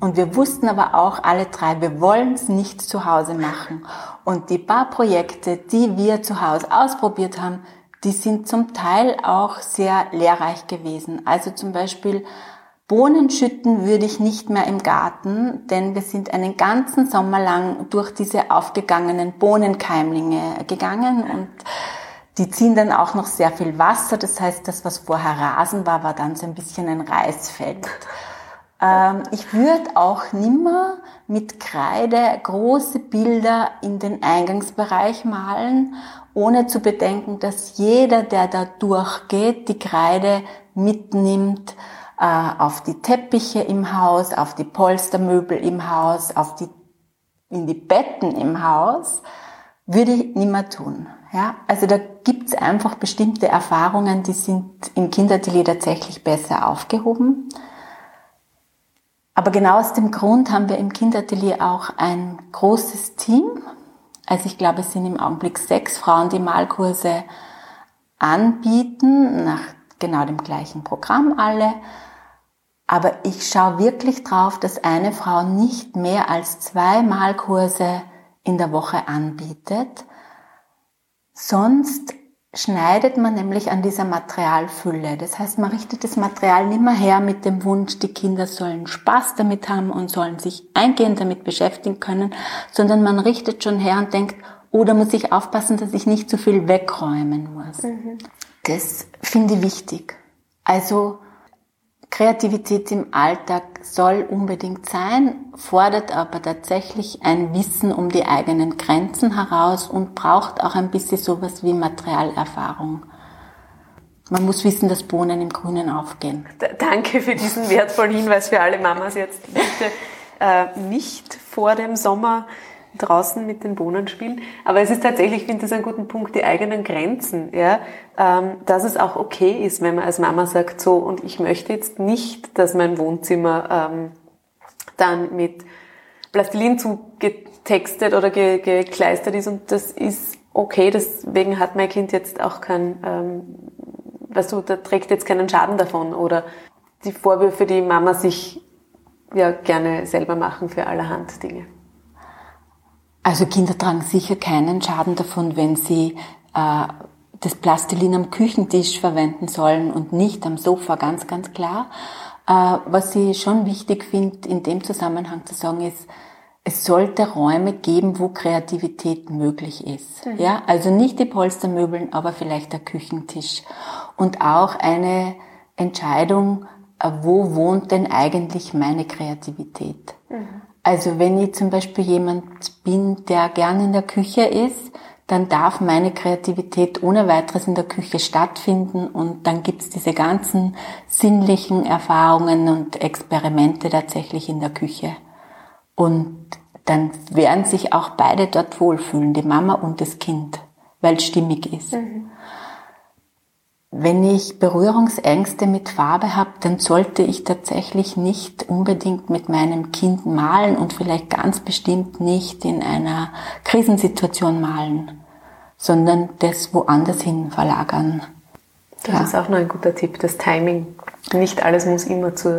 Und wir wussten aber auch alle drei, wir wollen es nicht zu Hause machen. Und die paar Projekte, die wir zu Hause ausprobiert haben, die sind zum Teil auch sehr lehrreich gewesen. Also zum Beispiel Bohnen schütten würde ich nicht mehr im Garten, denn wir sind einen ganzen Sommer lang durch diese aufgegangenen Bohnenkeimlinge gegangen und die ziehen dann auch noch sehr viel Wasser. Das heißt, das, was vorher Rasen war, war dann so ein bisschen ein Reisfeld. Ähm, ich würde auch nimmer mit Kreide große Bilder in den Eingangsbereich malen, ohne zu bedenken, dass jeder, der da durchgeht, die Kreide mitnimmt äh, auf die Teppiche im Haus, auf die Polstermöbel im Haus, auf die, in die Betten im Haus, würde ich nimmer tun. Ja, also da gibt's einfach bestimmte Erfahrungen, die sind im Kinderatelier tatsächlich besser aufgehoben. Aber genau aus dem Grund haben wir im Kinderatelier auch ein großes Team. Also ich glaube, es sind im Augenblick sechs Frauen, die Malkurse anbieten, nach genau dem gleichen Programm alle. Aber ich schaue wirklich drauf, dass eine Frau nicht mehr als zwei Malkurse in der Woche anbietet. Sonst schneidet man nämlich an dieser Materialfülle. Das heißt, man richtet das Material nicht mehr her mit dem Wunsch, die Kinder sollen Spaß damit haben und sollen sich eingehend damit beschäftigen können, sondern man richtet schon her und denkt, oh, da muss ich aufpassen, dass ich nicht zu viel wegräumen muss. Mhm. Das finde ich wichtig. Also Kreativität im Alltag soll unbedingt sein, fordert aber tatsächlich ein Wissen um die eigenen Grenzen heraus und braucht auch ein bisschen sowas wie Materialerfahrung. Man muss wissen, dass Bohnen im Grünen aufgehen. Danke für diesen wertvollen Hinweis für alle Mamas jetzt. Bitte äh, nicht vor dem Sommer draußen mit den Bohnen spielen. Aber es ist tatsächlich, ich finde das einen guten Punkt, die eigenen Grenzen, ja, ähm, dass es auch okay ist, wenn man als Mama sagt, so, und ich möchte jetzt nicht, dass mein Wohnzimmer ähm, dann mit Plastilin zugetextet oder ge gekleistert ist und das ist okay, deswegen hat mein Kind jetzt auch kein, ähm, weißt du, da trägt jetzt keinen Schaden davon oder die Vorwürfe, die Mama sich ja gerne selber machen für allerhand Dinge. Also Kinder tragen sicher keinen Schaden davon, wenn sie äh, das Plastilin am Küchentisch verwenden sollen und nicht am Sofa, ganz, ganz klar. Äh, was ich schon wichtig finde, in dem Zusammenhang zu sagen, ist, es sollte Räume geben, wo Kreativität möglich ist. Mhm. Ja, also nicht die Polstermöbeln, aber vielleicht der Küchentisch. Und auch eine Entscheidung, äh, wo wohnt denn eigentlich meine Kreativität? Mhm. Also wenn ich zum Beispiel jemand bin, der gern in der Küche ist, dann darf meine Kreativität ohne weiteres in der Küche stattfinden und dann gibt's diese ganzen sinnlichen Erfahrungen und Experimente tatsächlich in der Küche. Und dann werden sich auch beide dort wohlfühlen, die Mama und das Kind, weil es stimmig ist. Mhm. Wenn ich Berührungsängste mit Farbe habe, dann sollte ich tatsächlich nicht unbedingt mit meinem Kind malen und vielleicht ganz bestimmt nicht in einer Krisensituation malen, sondern das woanders hin verlagern. Das ja. ist auch noch ein guter Tipp, das Timing. Nicht alles muss immer zu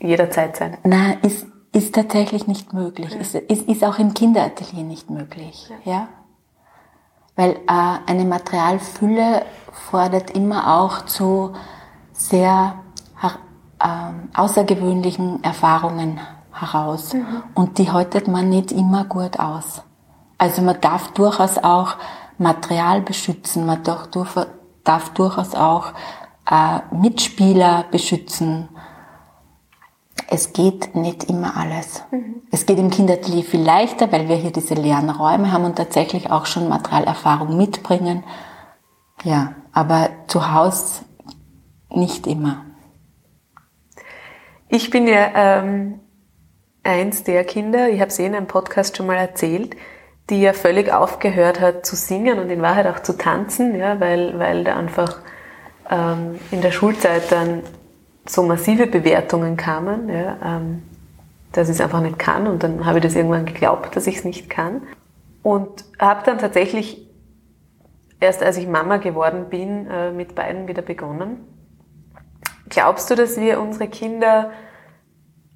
jeder Zeit sein. Nein, ist, ist tatsächlich nicht möglich. Ja. Ist, ist, ist auch im Kinderatelier nicht möglich. Ja. ja? Weil äh, eine Materialfülle fordert immer auch zu sehr äh, außergewöhnlichen Erfahrungen heraus. Mhm. Und die haltet man nicht immer gut aus. Also man darf durchaus auch Material beschützen, man darf, darf durchaus auch äh, Mitspieler beschützen. Es geht nicht immer alles. Mhm. Es geht im Kindertelier viel leichter, weil wir hier diese leeren Räume haben und tatsächlich auch schon Materialerfahrung mitbringen. Ja, aber zu Hause nicht immer. Ich bin ja ähm, eins der Kinder, ich habe es eh in einem Podcast schon mal erzählt, die ja völlig aufgehört hat zu singen und in Wahrheit auch zu tanzen, ja, weil, weil da einfach ähm, in der Schulzeit dann so massive Bewertungen kamen, ja, ähm, dass ich es einfach nicht kann und dann habe ich das irgendwann geglaubt, dass ich es nicht kann und habe dann tatsächlich erst als ich Mama geworden bin, äh, mit beiden wieder begonnen. Glaubst du, dass wir unsere Kinder,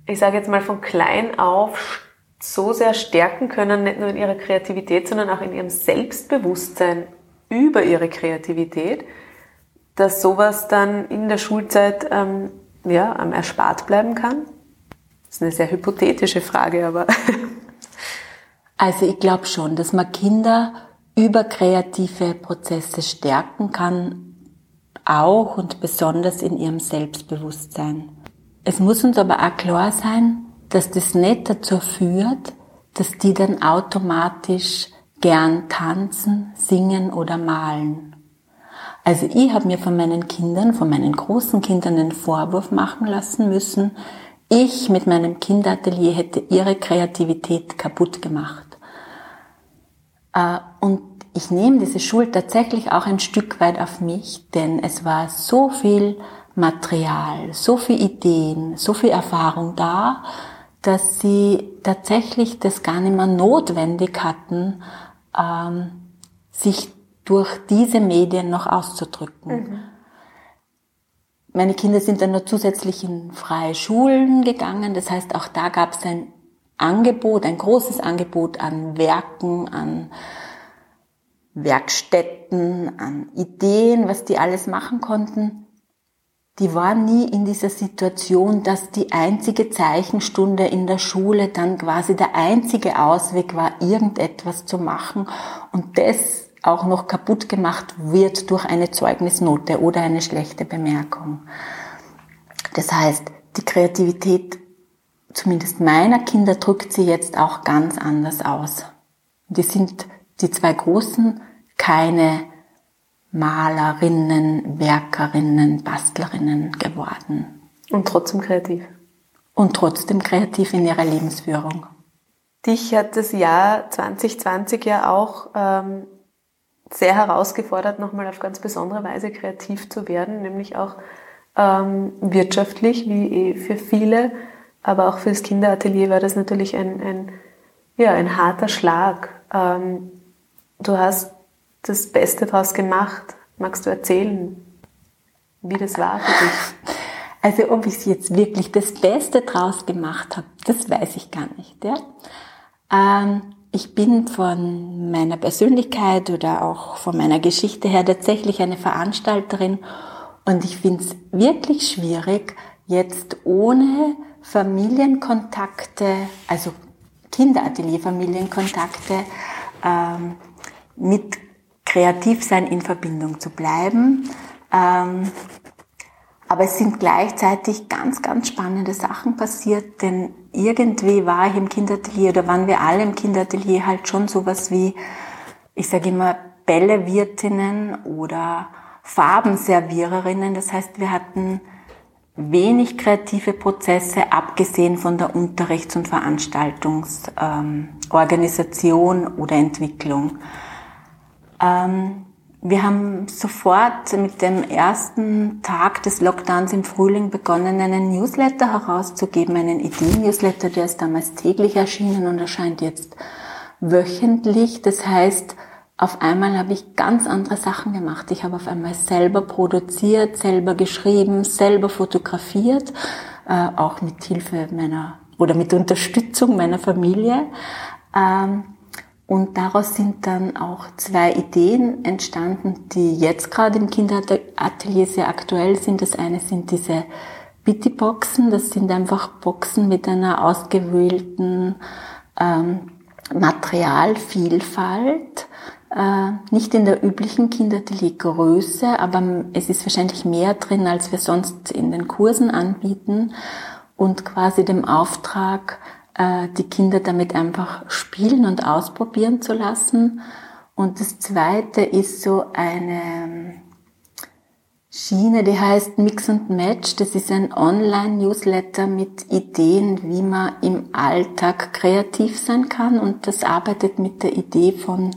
ich sage jetzt mal von klein auf, so sehr stärken können, nicht nur in ihrer Kreativität, sondern auch in ihrem Selbstbewusstsein über ihre Kreativität, dass sowas dann in der Schulzeit ähm, ja, erspart bleiben kann? Das ist eine sehr hypothetische Frage, aber. also ich glaube schon, dass man Kinder über kreative Prozesse stärken kann, auch und besonders in ihrem Selbstbewusstsein. Es muss uns aber auch klar sein, dass das nicht dazu führt, dass die dann automatisch gern tanzen, singen oder malen. Also ich habe mir von meinen Kindern, von meinen großen Kindern einen Vorwurf machen lassen müssen, ich mit meinem Kinderatelier hätte ihre Kreativität kaputt gemacht. Äh, und ich nehme diese Schuld tatsächlich auch ein Stück weit auf mich, denn es war so viel Material, so viel Ideen, so viel Erfahrung da, dass sie tatsächlich das gar nicht mehr notwendig hatten, ähm, sich durch diese Medien noch auszudrücken. Mhm. Meine Kinder sind dann noch zusätzlich in freie Schulen gegangen. Das heißt, auch da gab es ein Angebot, ein großes Angebot an Werken, an Werkstätten, an Ideen, was die alles machen konnten die war nie in dieser Situation, dass die einzige Zeichenstunde in der Schule dann quasi der einzige Ausweg war, irgendetwas zu machen und das auch noch kaputt gemacht wird durch eine Zeugnisnote oder eine schlechte Bemerkung. Das heißt, die Kreativität, zumindest meiner Kinder, drückt sie jetzt auch ganz anders aus. Die sind die zwei Großen keine Malerinnen, Werkerinnen, Bastlerinnen geworden. Und trotzdem kreativ. Und trotzdem kreativ in ihrer Lebensführung. Dich hat das Jahr 2020 ja auch ähm, sehr herausgefordert, nochmal auf ganz besondere Weise kreativ zu werden, nämlich auch ähm, wirtschaftlich, wie eh für viele, aber auch fürs Kinderatelier war das natürlich ein, ein, ja, ein harter Schlag. Ähm, du hast das Beste daraus gemacht. Magst du erzählen, wie das war für dich? Also ob ich jetzt wirklich das Beste draus gemacht habe, das weiß ich gar nicht. Ja? Ähm, ich bin von meiner Persönlichkeit oder auch von meiner Geschichte her tatsächlich eine Veranstalterin und ich finde es wirklich schwierig, jetzt ohne Familienkontakte, also Kinderatelier-Familienkontakte, ähm, mit Kreativsein in Verbindung zu bleiben. Ähm, aber es sind gleichzeitig ganz, ganz spannende Sachen passiert, denn irgendwie war ich im Kinderatelier oder waren wir alle im Kinderatelier halt schon sowas wie, ich sage immer, Bällewirtinnen oder Farbenserviererinnen. Das heißt, wir hatten wenig kreative Prozesse, abgesehen von der Unterrichts- und Veranstaltungsorganisation ähm, oder Entwicklung. Ähm, wir haben sofort mit dem ersten Tag des Lockdowns im Frühling begonnen, einen Newsletter herauszugeben, einen Ideen-Newsletter, der ist damals täglich erschienen und erscheint jetzt wöchentlich. Das heißt, auf einmal habe ich ganz andere Sachen gemacht. Ich habe auf einmal selber produziert, selber geschrieben, selber fotografiert, äh, auch mit Hilfe meiner oder mit Unterstützung meiner Familie. Und daraus sind dann auch zwei Ideen entstanden, die jetzt gerade im Kinderatelier sehr aktuell sind. Das eine sind diese Bitty-Boxen. Das sind einfach Boxen mit einer ausgewählten ähm, Materialvielfalt. Äh, nicht in der üblichen Kinderateliergröße, aber es ist wahrscheinlich mehr drin, als wir sonst in den Kursen anbieten. Und quasi dem Auftrag, die Kinder damit einfach spielen und ausprobieren zu lassen. Und das zweite ist so eine Schiene, die heißt Mix and Match. Das ist ein Online-Newsletter mit Ideen, wie man im Alltag kreativ sein kann. Und das arbeitet mit der Idee von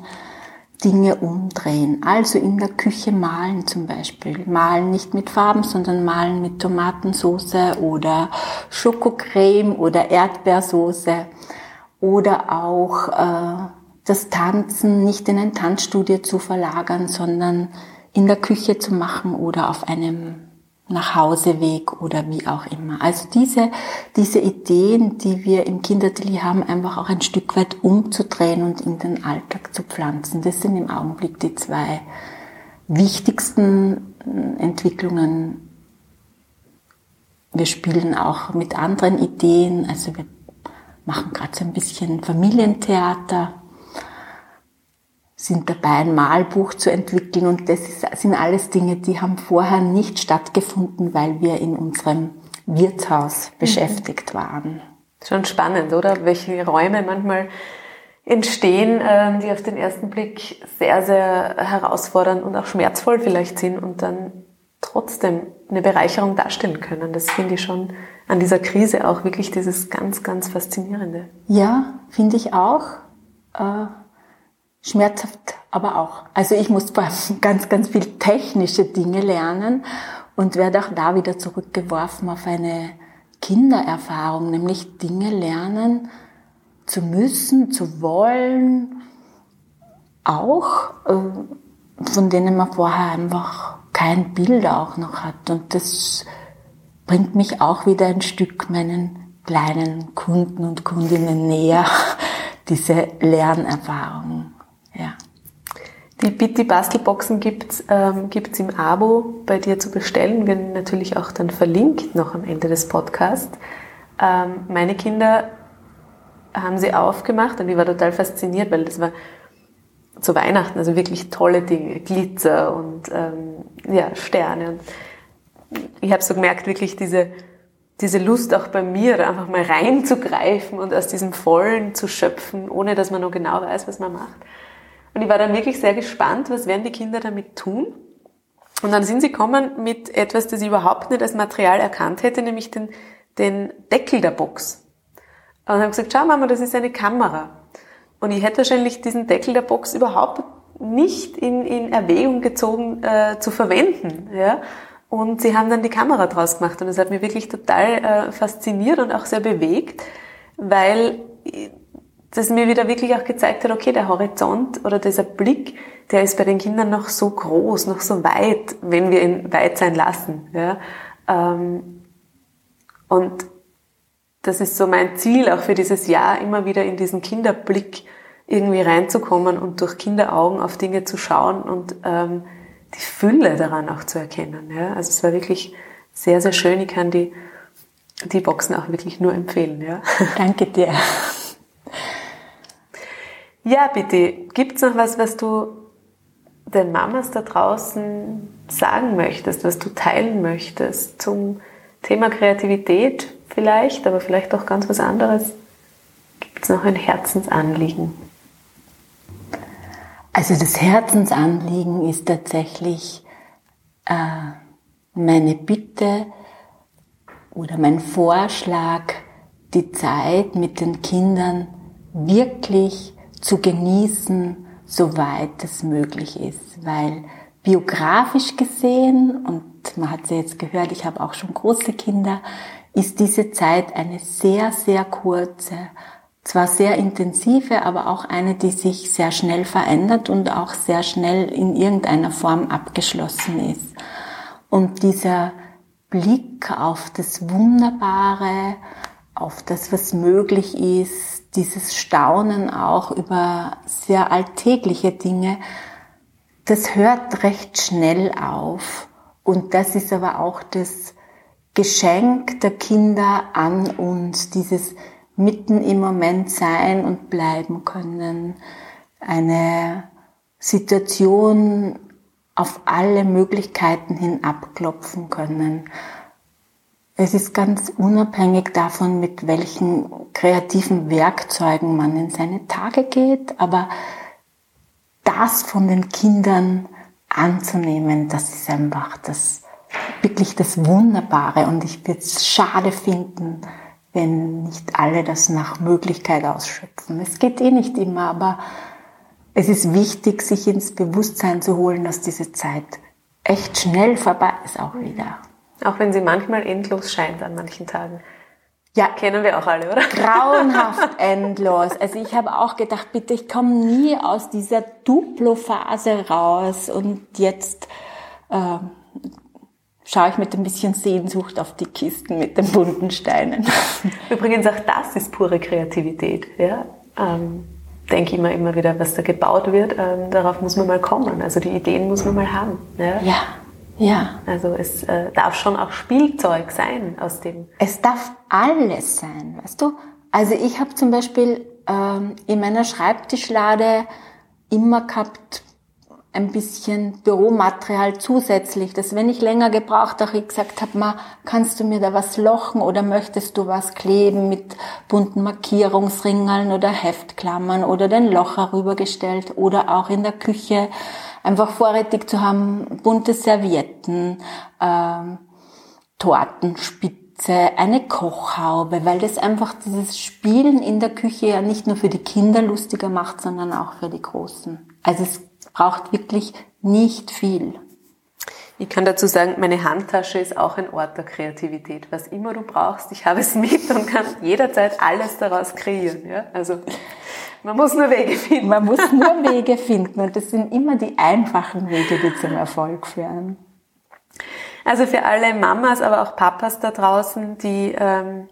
Dinge umdrehen. Also in der Küche malen zum Beispiel. Malen nicht mit Farben, sondern malen mit Tomatensauce oder Schokocreme oder Erdbeersoße. Oder auch äh, das Tanzen nicht in ein Tanzstudio zu verlagern, sondern in der Küche zu machen oder auf einem Nachhauseweg oder wie auch immer. Also diese, diese Ideen, die wir im Kindertelier haben, einfach auch ein Stück weit umzudrehen und in den Alltag zu pflanzen. Das sind im Augenblick die zwei wichtigsten äh, Entwicklungen. Wir spielen auch mit anderen Ideen, also wir machen gerade so ein bisschen Familientheater sind dabei, ein Malbuch zu entwickeln und das ist, sind alles Dinge, die haben vorher nicht stattgefunden, weil wir in unserem Wirtshaus mhm. beschäftigt waren. Schon spannend, oder? Welche Räume manchmal entstehen, ähm, die auf den ersten Blick sehr, sehr herausfordernd und auch schmerzvoll vielleicht sind und dann trotzdem eine Bereicherung darstellen können. Das finde ich schon an dieser Krise auch wirklich dieses ganz, ganz Faszinierende. Ja, finde ich auch. Äh, schmerzhaft aber auch. Also ich muss ganz, ganz viel technische Dinge lernen und werde auch da wieder zurückgeworfen auf eine Kindererfahrung, nämlich Dinge lernen zu müssen, zu wollen, auch äh, von denen man vorher einfach kein Bild auch noch hat. Und das bringt mich auch wieder ein Stück meinen kleinen Kunden und Kundinnen näher, diese Lernerfahrung. Die Bitti Bastelboxen gibt's ähm, gibt's im Abo bei dir zu bestellen. Wir natürlich auch dann verlinkt noch am Ende des Podcasts. Ähm, meine Kinder haben sie aufgemacht und ich war total fasziniert, weil das war zu Weihnachten, also wirklich tolle Dinge, Glitzer und ähm, ja, Sterne. Und ich habe so gemerkt, wirklich diese, diese Lust auch bei mir, da einfach mal reinzugreifen und aus diesem Vollen zu schöpfen, ohne dass man noch genau weiß, was man macht. Und ich war dann wirklich sehr gespannt, was werden die Kinder damit tun. Und dann sind sie gekommen mit etwas, das ich überhaupt nicht als Material erkannt hätte, nämlich den, den Deckel der Box. Und haben gesagt, schau Mama, das ist eine Kamera. Und ich hätte wahrscheinlich diesen Deckel der Box überhaupt nicht in, in Erwägung gezogen äh, zu verwenden. Ja? Und sie haben dann die Kamera draus gemacht und das hat mich wirklich total äh, fasziniert und auch sehr bewegt, weil das mir wieder wirklich auch gezeigt hat, okay, der Horizont oder dieser Blick, der ist bei den Kindern noch so groß, noch so weit, wenn wir ihn weit sein lassen. Ja? Ähm, und das ist so mein Ziel auch für dieses Jahr, immer wieder in diesen Kinderblick irgendwie reinzukommen und durch Kinderaugen auf Dinge zu schauen und ähm, die Fülle daran auch zu erkennen. Ja? Also es war wirklich sehr, sehr schön. Ich kann die, die Boxen auch wirklich nur empfehlen. Ja? Danke dir. Ja, bitte. Gibt's noch was, was du den Mamas da draußen sagen möchtest, was du teilen möchtest zum Thema Kreativität vielleicht, aber vielleicht auch ganz was anderes? Gibt's noch ein Herzensanliegen? Also das Herzensanliegen ist tatsächlich äh, meine Bitte oder mein Vorschlag, die Zeit mit den Kindern wirklich zu genießen, soweit es möglich ist. Weil biografisch gesehen, und man hat es ja jetzt gehört, ich habe auch schon große Kinder, ist diese Zeit eine sehr, sehr kurze, zwar sehr intensive, aber auch eine, die sich sehr schnell verändert und auch sehr schnell in irgendeiner Form abgeschlossen ist. Und dieser Blick auf das Wunderbare, auf das, was möglich ist, dieses Staunen auch über sehr alltägliche Dinge, das hört recht schnell auf. Und das ist aber auch das Geschenk der Kinder an uns, dieses mitten im Moment sein und bleiben können, eine Situation auf alle Möglichkeiten hin abklopfen können. Es ist ganz unabhängig davon, mit welchen kreativen Werkzeugen man in seine Tage geht, aber das von den Kindern anzunehmen, das ist einfach das, wirklich das Wunderbare und ich würde es schade finden, wenn nicht alle das nach Möglichkeit ausschöpfen. Es geht eh nicht immer, aber es ist wichtig, sich ins Bewusstsein zu holen, dass diese Zeit echt schnell vorbei ist auch wieder. Auch wenn sie manchmal endlos scheint an manchen Tagen. Ja, kennen wir auch alle, oder? Grauenhaft endlos. Also ich habe auch gedacht, bitte, ich komme nie aus dieser Duplo-Phase raus und jetzt äh, schaue ich mit ein bisschen Sehnsucht auf die Kisten mit den bunten Steinen. Übrigens auch das ist pure Kreativität. Ja? Ähm, denke immer immer wieder, was da gebaut wird, ähm, darauf muss man mal kommen. Also die Ideen muss man mal haben. Ja. ja. Ja. Also es äh, darf schon auch Spielzeug sein aus dem. Es darf alles sein, weißt du? Also ich habe zum Beispiel ähm, in meiner Schreibtischlade immer gehabt ein bisschen Büromaterial zusätzlich, dass wenn ich länger gebraucht habe, ich gesagt habe, ma, kannst du mir da was lochen oder möchtest du was kleben mit bunten Markierungsringeln oder Heftklammern oder den Loch herübergestellt oder auch in der Küche einfach vorrätig zu haben, bunte Servietten, ähm, Tortenspitze, eine Kochhaube, weil das einfach dieses Spielen in der Küche ja nicht nur für die Kinder lustiger macht, sondern auch für die Großen. Also es braucht wirklich nicht viel. Ich kann dazu sagen, meine Handtasche ist auch ein Ort der Kreativität. Was immer du brauchst, ich habe es mit und kann jederzeit alles daraus kreieren. Ja? Also man muss nur Wege finden. Man muss nur Wege finden und das sind immer die einfachen Wege, die zum Erfolg führen. Also für alle Mamas, aber auch Papas da draußen, die ähm,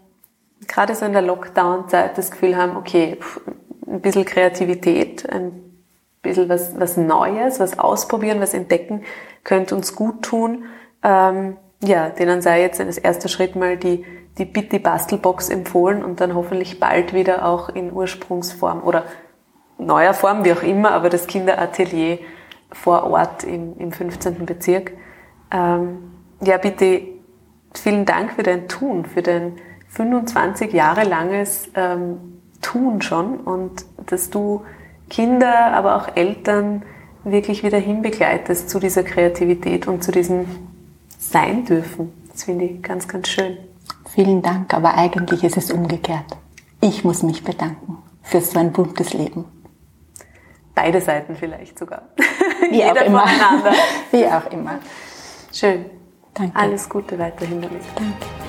gerade so in der Lockdown-Zeit das Gefühl haben, okay, ein bisschen Kreativität, ein bisschen was, was Neues, was ausprobieren, was entdecken, könnte uns gut tun. Ähm, ja, denen sei jetzt als erster Schritt mal die, die Bitty Bastelbox empfohlen und dann hoffentlich bald wieder auch in Ursprungsform oder neuer Form, wie auch immer, aber das Kinderatelier vor Ort im, im 15. Bezirk. Ähm, ja, bitte vielen Dank für dein Tun, für dein 25 Jahre langes ähm, Tun schon und dass du Kinder, aber auch Eltern wirklich wieder hinbegleitest zu dieser Kreativität und zu diesem Sein dürfen. Das finde ich ganz, ganz schön. Vielen Dank, aber eigentlich ist es umgekehrt. Ich muss mich bedanken für so ein buntes Leben. Beide Seiten vielleicht sogar. Wie Jeder auch immer. voneinander. Wie auch immer. Schön. Danke. Alles Gute weiterhin damit. Danke.